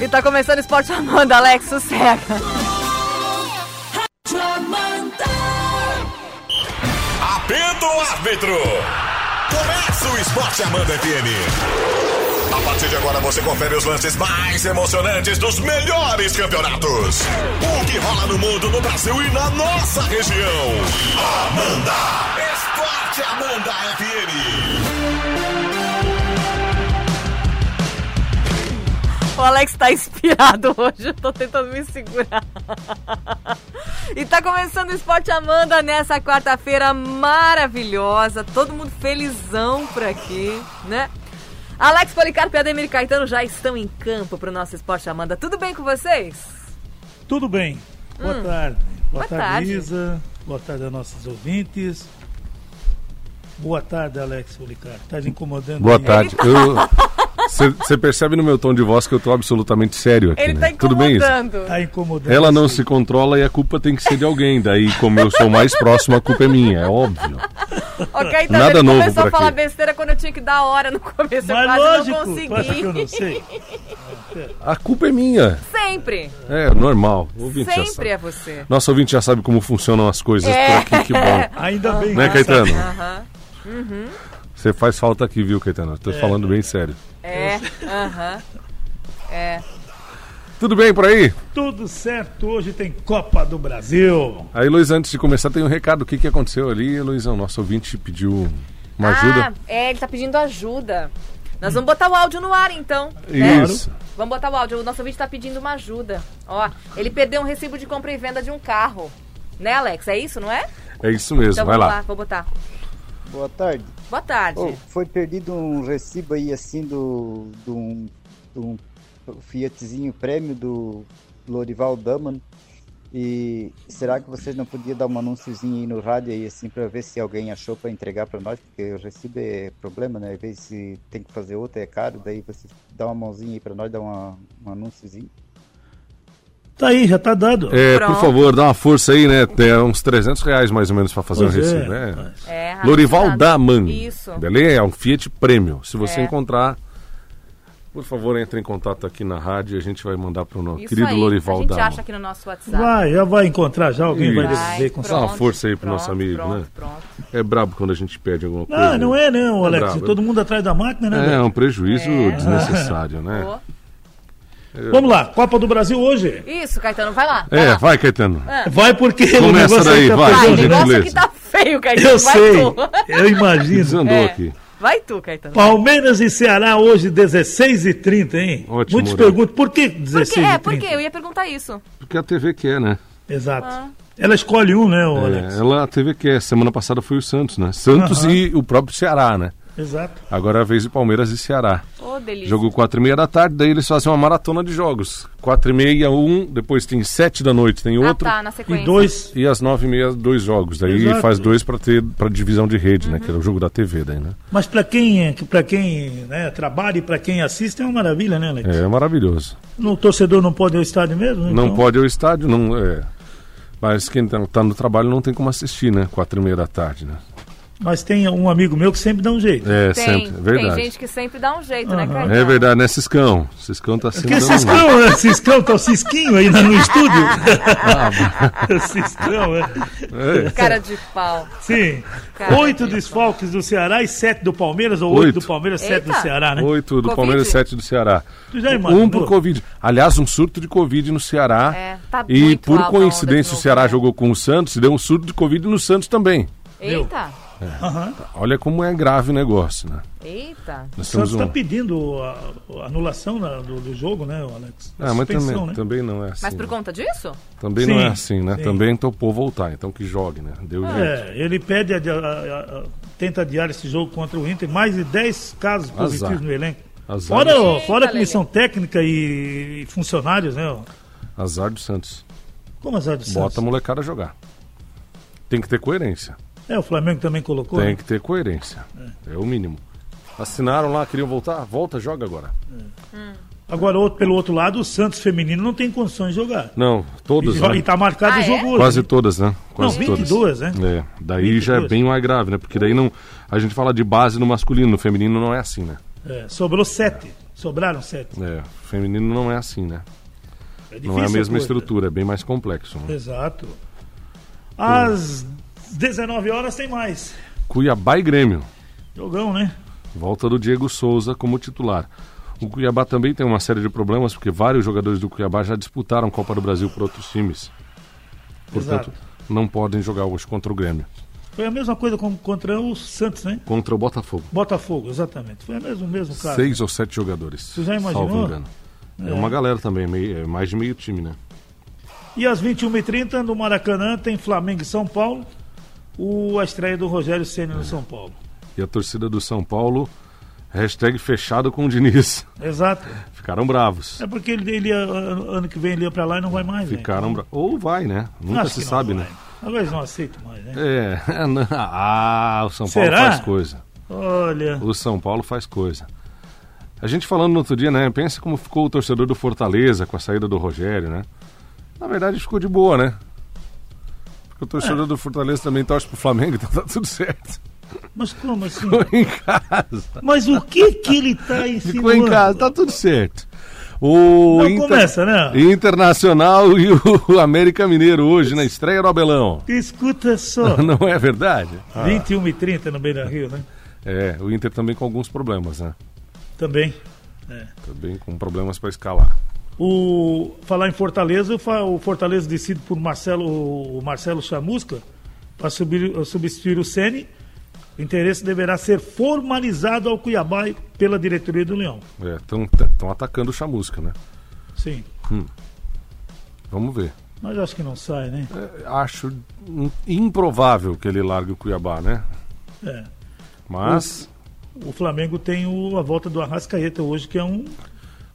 E tá começando o Esporte Amanda, Alex, sossega. Apito o árbitro. Começa o Esporte Amanda FM. A partir de agora você confere os lances mais emocionantes dos melhores campeonatos. O que rola no mundo, no Brasil e na nossa região. Amanda! Esporte Amanda FM. O Alex tá inspirado hoje, eu tô tentando me segurar. E tá começando o Esporte Amanda nessa quarta-feira maravilhosa. Todo mundo felizão por aqui, né? Alex Policarpo e Ademir Caetano já estão em campo pro nosso Esporte Amanda. Tudo bem com vocês? Tudo bem. Boa Hum. tarde. Boa, Boa tarde, tarde. Isa. Boa tarde a nossos ouvintes. Boa tarde, Alex Policar. Tá te incomodando? Boa aí? tarde. Você percebe no meu tom de voz que eu tô absolutamente sério aqui, Ele né? tá Tudo bem isso? incomodando. Tá incomodando. Ela não sim. se controla e a culpa tem que ser de alguém. Daí, como eu sou mais próximo, a culpa é minha, é óbvio. Ok, então Nada ele novo começou a falar aqui. besteira quando eu tinha que dar hora no começo. eu Mas quase lógico, não acha que eu consegui. não sei? A culpa é minha. Sempre. É normal. O ouvinte já Sempre é sabe. você. Nosso ouvinte já sabe como funcionam as coisas É. por aqui, que bom. Ainda bem. Né, Caetano? sabe. Aham. Você faz falta aqui, viu, Caetano? Eu Tô falando bem sério. É, aham. É. Tudo bem por aí? Tudo certo. Hoje tem Copa do Brasil. Aí, Luiz, antes de começar, tem um recado. O que, que aconteceu ali, Luizão? Nosso ouvinte pediu uma ajuda. Ah, é, ele tá pedindo ajuda. Nós vamos botar o áudio no ar, então. né? Isso. Vamos botar o áudio. O nosso ouvinte tá pedindo uma ajuda. Ó, ele perdeu um recibo de compra e venda de um carro. Né, Alex? É isso, não é? É isso mesmo, Então vai vamos lá. lá, vou botar. Boa tarde. Boa tarde. Oh, foi perdido um recibo aí assim do, do um, do um Fiatzinho prêmio do Lorival Daman. E será que vocês não podiam dar um anúnciozinho aí no rádio aí assim para ver se alguém achou para entregar para nós? Porque o recibo é problema, né? Às vezes se tem que fazer outro é caro, daí vocês dá uma mãozinha aí para nós, dá uma, um anúnciozinho. Tá aí, já tá dado. É, por Pronto. favor, dá uma força aí, né? Tem uns 300 reais mais ou menos pra fazer Pois um é, recibo. né? mas- É, Lorival anunciado. Daman. Isso. Beleza? É um Fiat Premium. Se você É. encontrar, por favor, entre em contato aqui na rádio e a gente vai mandar pro nosso Isso querido aí. Lorival A gente Daman. acha aqui no nosso WhatsApp. Vai, já vai encontrar já. Alguém vai Isso. dizer com Dá uma força aí pro pronto, nosso amigo, pronto, né? Pronto. É brabo quando a gente pede alguma coisa. Não, não é não, Alex. brabo. Todo mundo atrás da máquina, né? É, é um prejuízo É. desnecessário, né? Boa. Vamos lá, Copa do Brasil hoje. Isso, Caetano, vai lá. vai É, lá. vai, Caetano. Vai porque o Começa negócio daí, aí tá vai, Vai, por o negócio aqui tá feio, Caetano. Eu vai sei, tu. eu imagino. Desandou É. aqui. Vai tu, Caetano. Palmeiras e Ceará hoje, 16h30, hein? Ótimo Muitos horário. perguntam, por que Por quê? 16h30? É, por quê? Eu ia perguntar isso. Porque a TV quer, né? Exato. Ah. Ela escolhe um, né, o É, Alex? ela, a TV quer. Semana passada foi o Santos, né? Santos Aham. e o próprio Ceará, né? Exato. Agora é a vez de Palmeiras e Ceará. Ô, delícia. Jogo 4 e meia da tarde, daí eles fazem uma maratona de jogos. 4 e meia, um, depois tem 7 da noite, tem Ah, outro. tá, na sequência. E dois. E às 9 e meia, dois jogos. Daí Exato. faz dois pra ter pra divisão de rede, Uhum. né? Que é o jogo da TV daí, né? Mas para quem, para quem né, trabalha e para quem assiste é uma maravilha, né, Alex? É maravilhoso. O torcedor não pode ir ao estádio mesmo? Não então? pode ir ao estádio, não. É. Mas quem tá, tá no trabalho não tem como assistir, né? 4 e meia da tarde, né? Mas tem um amigo meu que sempre dá um jeito. É, Tem, sempre. tem Verdade. gente que sempre dá um jeito, né, Aham. Caetano? É verdade, né, Ciscão? Ciscão tá sempre Que dando um- Ciscão, né? Ciscão, tá o Cisquinho aí no estúdio. Ah, Ciscão, é. É. Cara de pau. Sim. Cara, Oito desfalques do Ceará e sete do Palmeiras, ou oito Oito. do Palmeiras, sete do. Ceará, né? Oito do Covid? Palmeiras, sete do Ceará. Tu já imaginou? Um por Covid. Aliás, um surto de Covid no Ceará. É, tá e muito por de coincidência o Ceará né? jogou com o Santos e deu um surto de Covid no Santos também. Eita, Aham. Olha como é grave o negócio, né? eita. Nós O Santos está um... pedindo a, a anulação da- do, do jogo, né, Alex? Ah, mas Suspensão, também, né? também não é assim. Mas por né? conta disso? Também Sim, não é assim, né? sim. Também topou voltar, então que jogue, né? Deu jeito. É, ele pede, a- a- a- tenta adiar esse jogo contra o Inter, mais de 10 casos positivos Azar. no elenco. Azar, Fora, Eita, fora a Lelê. comissão técnica e, e funcionários, né? azar do Santos. Como azar do Santos? Bota a molecada a jogar. Tem que ter coerência. É, o Flamengo também colocou. Tem né? que ter coerência. É o mínimo. Assinaram lá, queriam voltar? Volta, joga agora. Agora, outro, pelo outro lado, o Santos feminino não tem condições de jogar. Não, todas, E, né? e tá marcado Ah, o é? jogo hoje. Quase todas, né? Não, Quase 22, né? É, daí já é 22. bem mais grave, né? Porque daí não. A gente fala de base no masculino, no feminino não é assim, né? É, sobrou sete. Sobraram sete. É, feminino não é assim, né? É Não é a mesma coisa. estrutura, é bem mais complexo. né? Exato. Às 19 horas tem mais. Cuiabá e Grêmio. Jogão, né? Volta do Diego Souza como titular. O Cuiabá também tem uma série de problemas, porque vários jogadores do Cuiabá já disputaram Copa do Brasil por outros times. Portanto, Exato. não podem jogar hoje contra o Grêmio. Foi a mesma coisa como contra o Santos, né? Contra o Botafogo. Botafogo, exatamente. Foi o mesmo, mesmo caso. Seis ou sete jogadores. Você já imaginou? Salvo engano. É, uma galera também, meio- é mais de meio time, né? E às 21h30, no Maracanã, tem Flamengo e São Paulo. O, a estreia do Rogério Senna no São Paulo. E a torcida do São Paulo, hashtag fechado com o Diniz. Exato. Ficaram bravos. É porque ele, ele ano que vem ele ia pra lá e não vai mais. né? Ficaram bravos. Ou vai, né? Nunca Acho se sabe, vai. né? Agora eles não aceitam mais, né? É, ah, o São Paulo Será? faz coisa. Olha. O São Paulo faz coisa. A gente falando no outro dia, né? Pensa como ficou o torcedor do Fortaleza com a saída do Rogério, né? Na verdade ficou de boa, né? O torcedor do Fortaleza também torce pro Flamengo, então tá tudo certo. Mas como assim? Ficou em casa. Mas o que que ele tá ensinando? Ficou em casa, tá tudo certo. O Não começa, né? Internacional e o América Mineiro hoje na estreia do Abelão. Escuta só. Não é verdade? 21 e 30 no Beira Rio, né? É, o Inter também com alguns problemas, né? Também. Também com problemas para escalar. O, falar em Fortaleza, o o Fortaleza decide por Marcelo, o Marcelo Chamusca para substituir o Ceni. O interesse deverá ser formalizado ao Cuiabá pela diretoria do Leão. Estão atacando o Chamusca, né? Sim. Vamos ver. Mas acho que não sai, né? É, acho im- improvável que ele largue o Cuiabá, né? É. Mas, O Flamengo tem o- a volta do Arrascaeta hoje, que é um.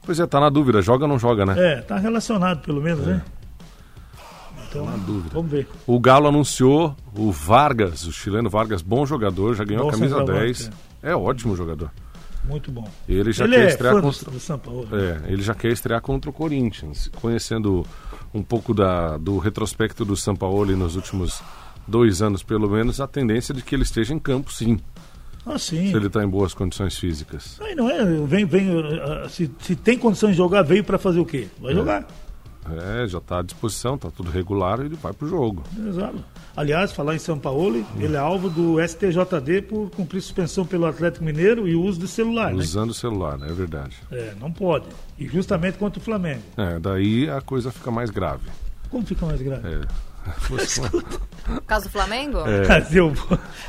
Pois é, tá na dúvida, joga ou não joga, né? É, tá relacionado pelo menos, né? Então, na dúvida. vamos ver. O Galo anunciou o Vargas, o chileno Vargas, bom jogador, já ganhou Bom a camisa centroavante, 10. É ótimo jogador. Muito bom. Ele já Ele quer é estrear contra. do, do São Paulo. É, ele já quer estrear contra o Corinthians. Conhecendo um pouco da, do retrospecto do Sampaoli nos últimos dois anos, pelo menos, a tendência de que ele esteja em campo, sim, Ah, sim. se ele está em boas condições físicas. Aí não é, vem, vem, ah, se, se tem condição de jogar, veio para fazer o quê? Vai jogar. É, já está à disposição, está tudo regular e ele vai pro jogo. Exato. Aliás, falar em São Paulo, ele é alvo do STJD por cumprir suspensão pelo Atlético Mineiro e uso de celular, né? Usando o celular, né? é verdade. É, não pode. E justamente contra o Flamengo. É, daí a coisa fica mais grave. Como fica mais grave? É. Caso do Flamengo? É. Eu-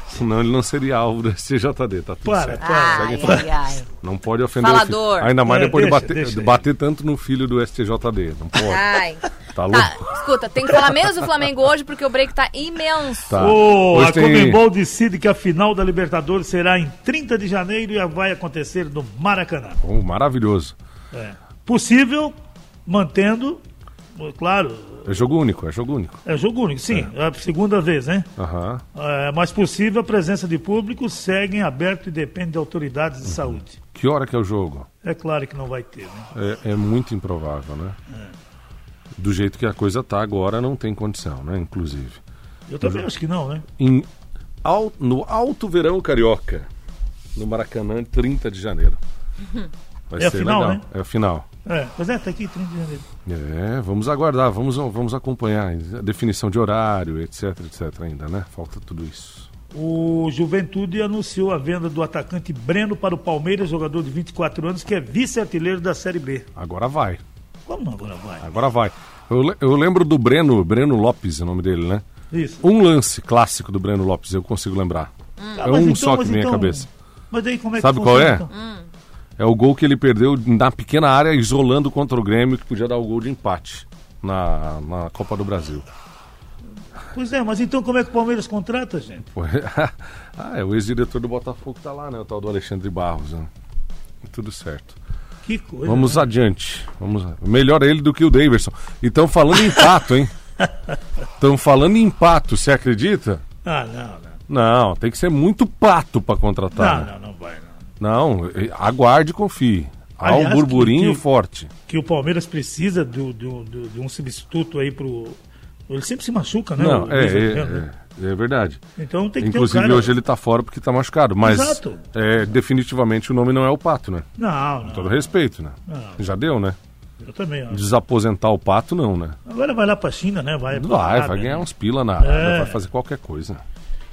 Senão ele não seria alvo do STJD, tá tudo Para, certo. para. Ai, ai, ai. Não pode ofender Falador. filho. Ainda mais É, depois deixa, de bater, deixa bater tanto no filho do STJD. Não pode. Ai. Tá louco? Tá, escuta, tem que falar menos do Flamengo hoje porque o break tá imenso. Tá. Hoje a tem- Comembol decide que a final da Libertadores será em 30 de janeiro e vai acontecer no Maracanã. Oh, maravilhoso. É. Possível, mantendo, claro, É jogo único, é jogo único. é jogo único, sim, é a segunda vez, né? Aham. É, mas possível a presença de público segue em aberto e depende de autoridades Uhum. de saúde. Que hora que é o jogo? É claro que não vai ter, né? É, é muito improvável, né? É. Do jeito que a coisa tá agora, não tem condição, né? Inclusive. Eu também acho que não, né? Em, al- no Alto Verão Carioca, no Maracanã, 30 de janeiro. Vai É a ser final, legal. né? É a final. É, pois é, tá aqui 30 de janeiro. É, vamos aguardar, vamos, vamos acompanhar a definição de horário, etc, etc ainda, né? Falta tudo isso. O Juventude anunciou a venda do atacante Breno para o Palmeiras, jogador de 24 anos, que é vice-artilheiro da Série B. Agora vai, Como agora vai? agora vai. Eu, eu lembro do Breno, Breno Lopes, é o nome dele, né? Isso. Um lance clássico do Breno Lopes, eu consigo lembrar. Ah, é mas um então- só que mas vem à então- cabeça. Mas aí como é Sabe que qual funciona, é? então? É o gol que ele perdeu na pequena área, isolando contra o Grêmio, que podia dar o gol de empate na, na Copa do Brasil. Pois é, mas então como é que o Palmeiras contrata, gente? Ah, é o ex-diretor do Botafogo que tá lá, né? O tal do Alexandre Barros. Né? Tudo certo. Que coisa. Vamos né? adiante. Vamos... Melhor ele do que o Daverson. E estão falando em pato, hein? Estão falando em pato, você acredita? Ah, não, não. Não, tem que ser muito pato para contratar. Não, né? não, não vai, não. Aguarde e confie. Há um Aliás, burburinho que- que- forte. Que o Palmeiras precisa do, do- do- de um substituto aí pro, Ele sempre se machuca, né? Não, o é, é, né? é, é verdade. Então tem que Inclusive ter um cara... hoje ele tá fora porque tá machucado, mas Exato. é, definitivamente o nome não é o Pato, né? Não, não. Todo respeito, né? Não. Já deu, né? Eu também acho. Desaposentar o Pato, não, né? Agora vai lá pra China, né? Vai, Vai, vai ganhar né? uns pila na É. vai fazer qualquer coisa.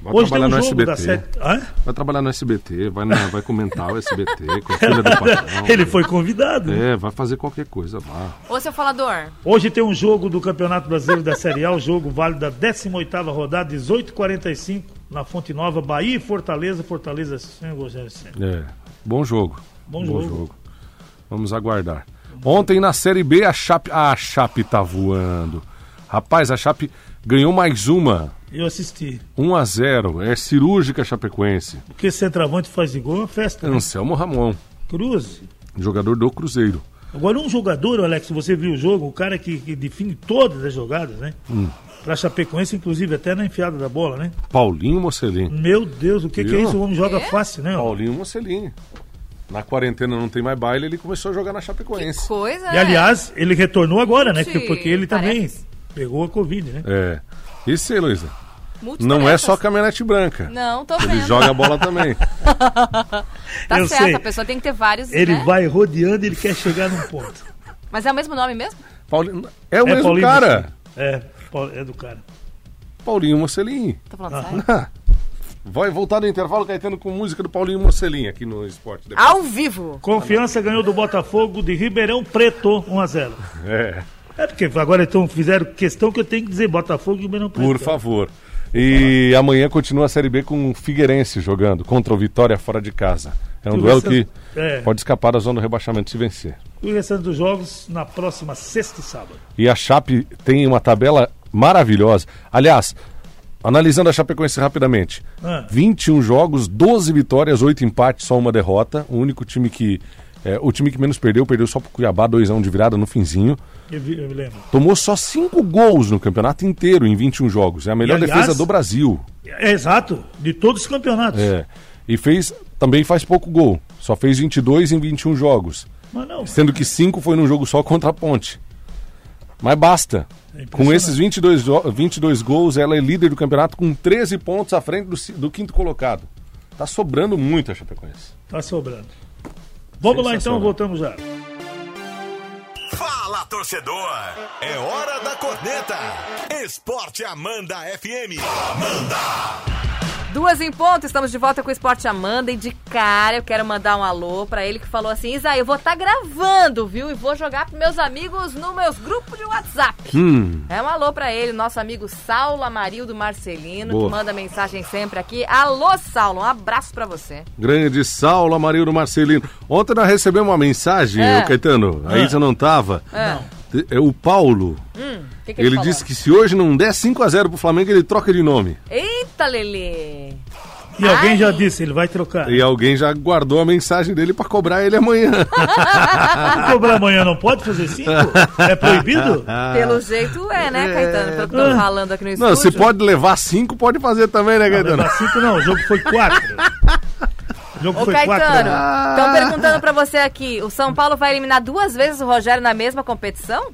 Vai Hoje tem trabalhar um no jogo SBT. da série... Hã? Vai trabalhar no SBT, vai, na- vai comentar o SBT com a filha do patrão. Ele foi convidado. É, vai fazer qualquer coisa lá. Ô, seu falador. Hoje tem um jogo do Campeonato Brasileiro da Série A, o jogo válido da 18ª rodada, 18h45, na Fonte Nova, Bahia e Fortaleza. Fortaleza sem. É, bom jogo. Bom jogo. Vamos aguardar. Ontem na Série B a Chape, a Chape tá voando. Rapaz, a Chape ganhou mais uma. Eu assisti. 1 a 0 É cirúrgica Chapecoense. O que centroavante faz de gol é uma festa. né? Anselmo Ramon, Cruz. jogador do Cruzeiro. Agora, um jogador, Alex, você viu o jogo, o cara que, que define todas as jogadas, né? Hum. Pra Chapecoense, inclusive, até na enfiada da bola, né? Paulinho Mocelin. Meu Deus, o que, que é isso? O homem joga É? fácil, né? Paulinho Mocelin. Na quarentena não tem mais baile, ele começou a jogar na Chapecoense. Coisa, E aliás, ele retornou agora, né? Sim, Porque ele também parece. pegou a Covid, né? É. E você, Luísa? Não é só caminhonete branca. Não, tô Ele vendo. joga a bola também. Tá Eu certo, sei. a pessoa tem que ter vários, Ele né? vai rodeando e ele quer chegar num ponto. Mas é o mesmo nome mesmo? Paulinho... É o É mesmo Paulinho cara. É, é do cara. Paulinho Mocelin. Tô falando Ah. sério? Vai voltar no intervalo, Caetano, com música do Paulinho Mocelin aqui no esporte. Depois. Ao vivo. Confiança ganhou do Botafogo de Ribeirão Preto, 1x0. É, É porque agora então fizeram questão que eu tenho que dizer Botafogo e Ribeirão Preto. por favor. E amanhã continua a Série B com o Figueirense jogando contra o Vitória fora de casa. É um Tu duelo que é. pode escapar da zona do rebaixamento se vencer. E o restante dos jogos na próxima sexta e sábado. E a Chape tem uma tabela maravilhosa. Aliás, analisando a Chapecoense rapidamente. Ah. 21 jogos, 12 vitórias, 8 empates, só uma derrota. O único time que... é, o time que menos perdeu, perdeu só pro Cuiabá, 2x1 de virada no finzinho. Eu, vi- eu me lembro. Tomou só 5 gols no campeonato inteiro em 21 jogos. É a melhor E, aliás, defesa do Brasil. É exato, de todos os campeonatos. É. E fez, também faz pouco gol. Só fez 22 em 21 jogos. Mas não, Sendo que 5 foi num jogo só contra a Ponte. Mas basta. É. Com esses 22, jo- 22 gols, ela é líder do campeonato com 13 pontos à frente do, do quinto colocado. Tá sobrando muito a Chapecoense. tá sobrando. Vamos lá então, voltamos já. Fala, torcedor! É hora da corneta! Esporte Amanda FM. Duas em ponto, estamos de volta com o Esporte Amanda e de cara eu quero mandar um alô pra ele que falou assim, Isa, eu vou estar gravando, viu? E vou jogar pros meus amigos no meus grupos de WhatsApp. Hum, É um alô pra ele, nosso amigo Saulo Amarildo Marcelino, Boa. que manda mensagem sempre aqui. Alô, Saulo, um abraço pra você. grande Saulo Amarildo Marcelino. Ontem nós recebemos uma mensagem, É. Caetano, a É. Isa não tava. É. É o Paulo. Hum, que que ele Ele falou? disse que se hoje não der 5x0 pro Flamengo, ele troca de nome. Eita, Lelê! E alguém Ai. já disse, ele vai trocar. E alguém já guardou a mensagem dele pra cobrar ele amanhã. Se cobrar amanhã não pode fazer cinco? É proibido? Pelo jeito é, né, Caetano? Pelo que estão falando aqui no estúdio. Não, se pode levar 5, pode fazer também, né, Não, Caetano? levar cinco não, o jogo foi quatro. O jogo Ô, foi Caetano, estão perguntando pra você aqui, o São Paulo vai eliminar duas vezes o Rogério na mesma competição?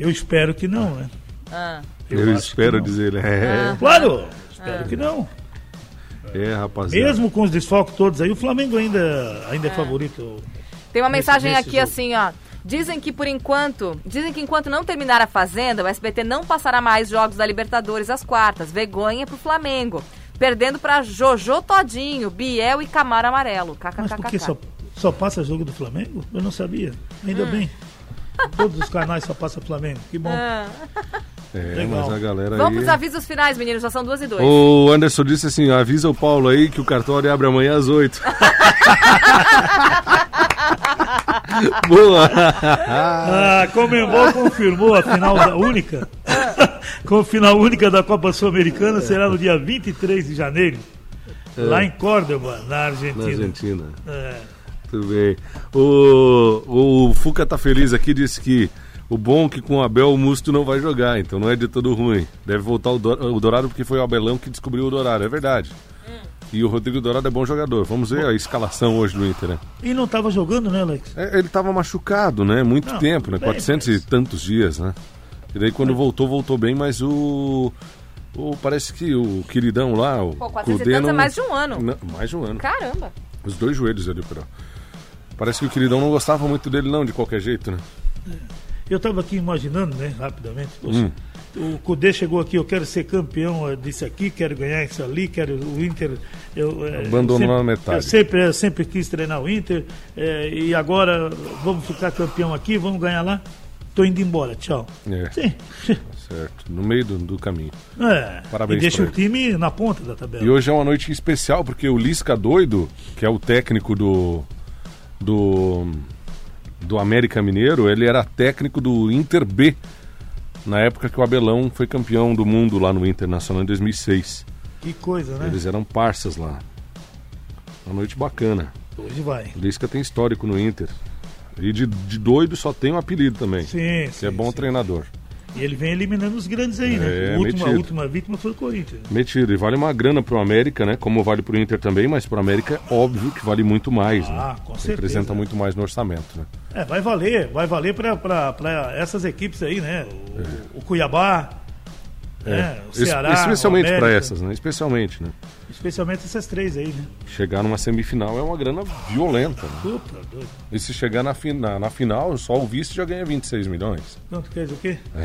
Eu espero que não, né? Ah. Eu, que espero não. dizer. É, Claro, espero que não. É, rapaziada. Mesmo com os desfalques todos aí, o Flamengo ainda, ainda é, favorito. Tem uma Nesse- mensagem nesse aqui jogo. assim, ó. Dizem que por enquanto, dizem que enquanto não terminar a Fazenda, o SBT não passará mais jogos da Libertadores às quartas. Vergonha pro Flamengo. Perdendo pra Jojo Todinho, Biel e Camaro Amarelo. Mas por que KKKK. só, só passa jogo do Flamengo? Eu não sabia. Ainda Hum. bem. Todos os canais só passam Flamengo. Que bom. Ah. É, Legal. mas a galera Vamos aí... pros avisos finais, meninos. Já são duas e dois. O Anderson disse assim, avisa o Paulo aí que o cartório abre amanhã às 8. Boa! Ah, Comembol confirmou a final da única. Com a final única da Copa Sul-Americana será no dia 23 de janeiro. Lá em Córdoba, na Argentina. Na Argentina. É. Muito bem. O, o Fuca tá feliz aqui, disse que o bom é que com o Abel o Musto não vai jogar, então não é de todo ruim. Deve voltar o, Do- o Dourado porque foi o Abelão que descobriu o Dourado, é verdade. E o Rodrigo Dourado é bom jogador. Vamos ver a escalação hoje do Inter, né? E não estava jogando, né, Alex? É, ele tava machucado, né? Muito Não, tempo, né? bem, 400 mas- e tantos dias, né? E daí quando voltou, voltou bem, mas o. o parece que o queridão lá, o Pô, 400 Cudê é não- mais de um ano. Não, mais de um ano. Caramba. Os dois joelhos ali. Parece que o queridão não gostava muito dele, não, de qualquer jeito, né? Eu estava aqui imaginando, né, rapidamente. Poxa, Hum. O Cudê chegou aqui, eu quero ser campeão eh, disso aqui, quero ganhar isso ali, quero o Inter. Eu, eh, Abandonou sempre- na metade. Eu sempre, eu sempre quis treinar o Inter eh, e agora vamos ficar campeão aqui, vamos ganhar lá. Tô indo embora, tchau. É, Sim. certo. No meio do, do caminho. É, Parabéns e deixa o time na ponta da tabela. E hoje é uma noite especial, porque o Lisca Doido, que é o técnico do. do. Do América Mineiro, ele era técnico do Inter B. Na época que o Abelão foi campeão do mundo lá no Internacional em 2006. Que coisa, né? Eles eram parças lá. Uma noite bacana. Hoje vai. Lisca tem histórico no Inter. E de, de doido só tem um apelido também. Sim, que sim, é bom sim. treinador. E ele vem eliminando os grandes aí, né? É, a, última, a metido. última vítima foi o Corinthians. Metido. E vale uma grana pro América, né? Como vale pro Inter também, mas pro América é óbvio que vale muito mais, Ah, né? com certeza. Representa muito mais no orçamento, né? É, vai valer, vai valer para essas equipes aí, né? O, o Cuiabá, né? o Es- Ceará, especialmente o para essas, né? Especialmente, né? Especialmente essas três aí, né? Chegar numa semifinal é uma grana violenta, né? Puta, doido. E se chegar na, fina, na final, só o vice já ganha 26 milhões. Então, tu quer dizer o quê?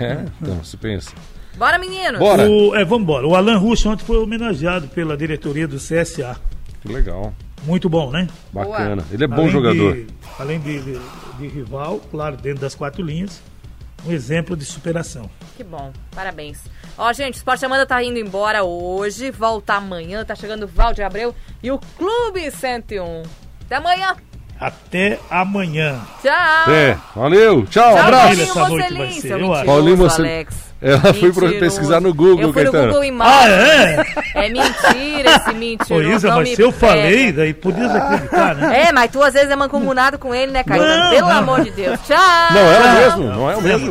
É, então, se pensa. Bora, meninos. Bora! O, é, vamos embora. O Alan Russo ontem foi homenageado pela diretoria do CSA. Que legal. Muito bom, né? Bacana. Ele é bom Além jogador. de- além de, de- de rival, claro, dentro das quatro linhas, um exemplo de superação. Que bom, parabéns. Ó, gente, o Esporte Amanda tá indo embora hoje, volta amanhã, tá chegando o Valde Abreu e o Clube 101. Até amanhã. Até amanhã. Tchau. É, valeu. Tchau, Tchau, abraço. Paulinho essa noite vai ser, eu acho. Paulinho Mocelin. Alex. Ela foi pesquisar no Google, Eu fui no Caetano. Google Ah, é? É mentira esse mentiroso. Ô, Isa, não mas me se eu pega. falei, daí podia acreditar, né? É, mas tu às vezes é mancomunado com ele, né, Caetano? Não, Pelo não. amor de Deus. Tchau. Não, é o mesmo, não é o mesmo.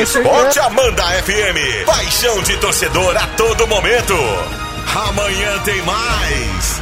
Esporte Amanda FM. Paixão de torcedor a todo momento. Amanhã tem mais.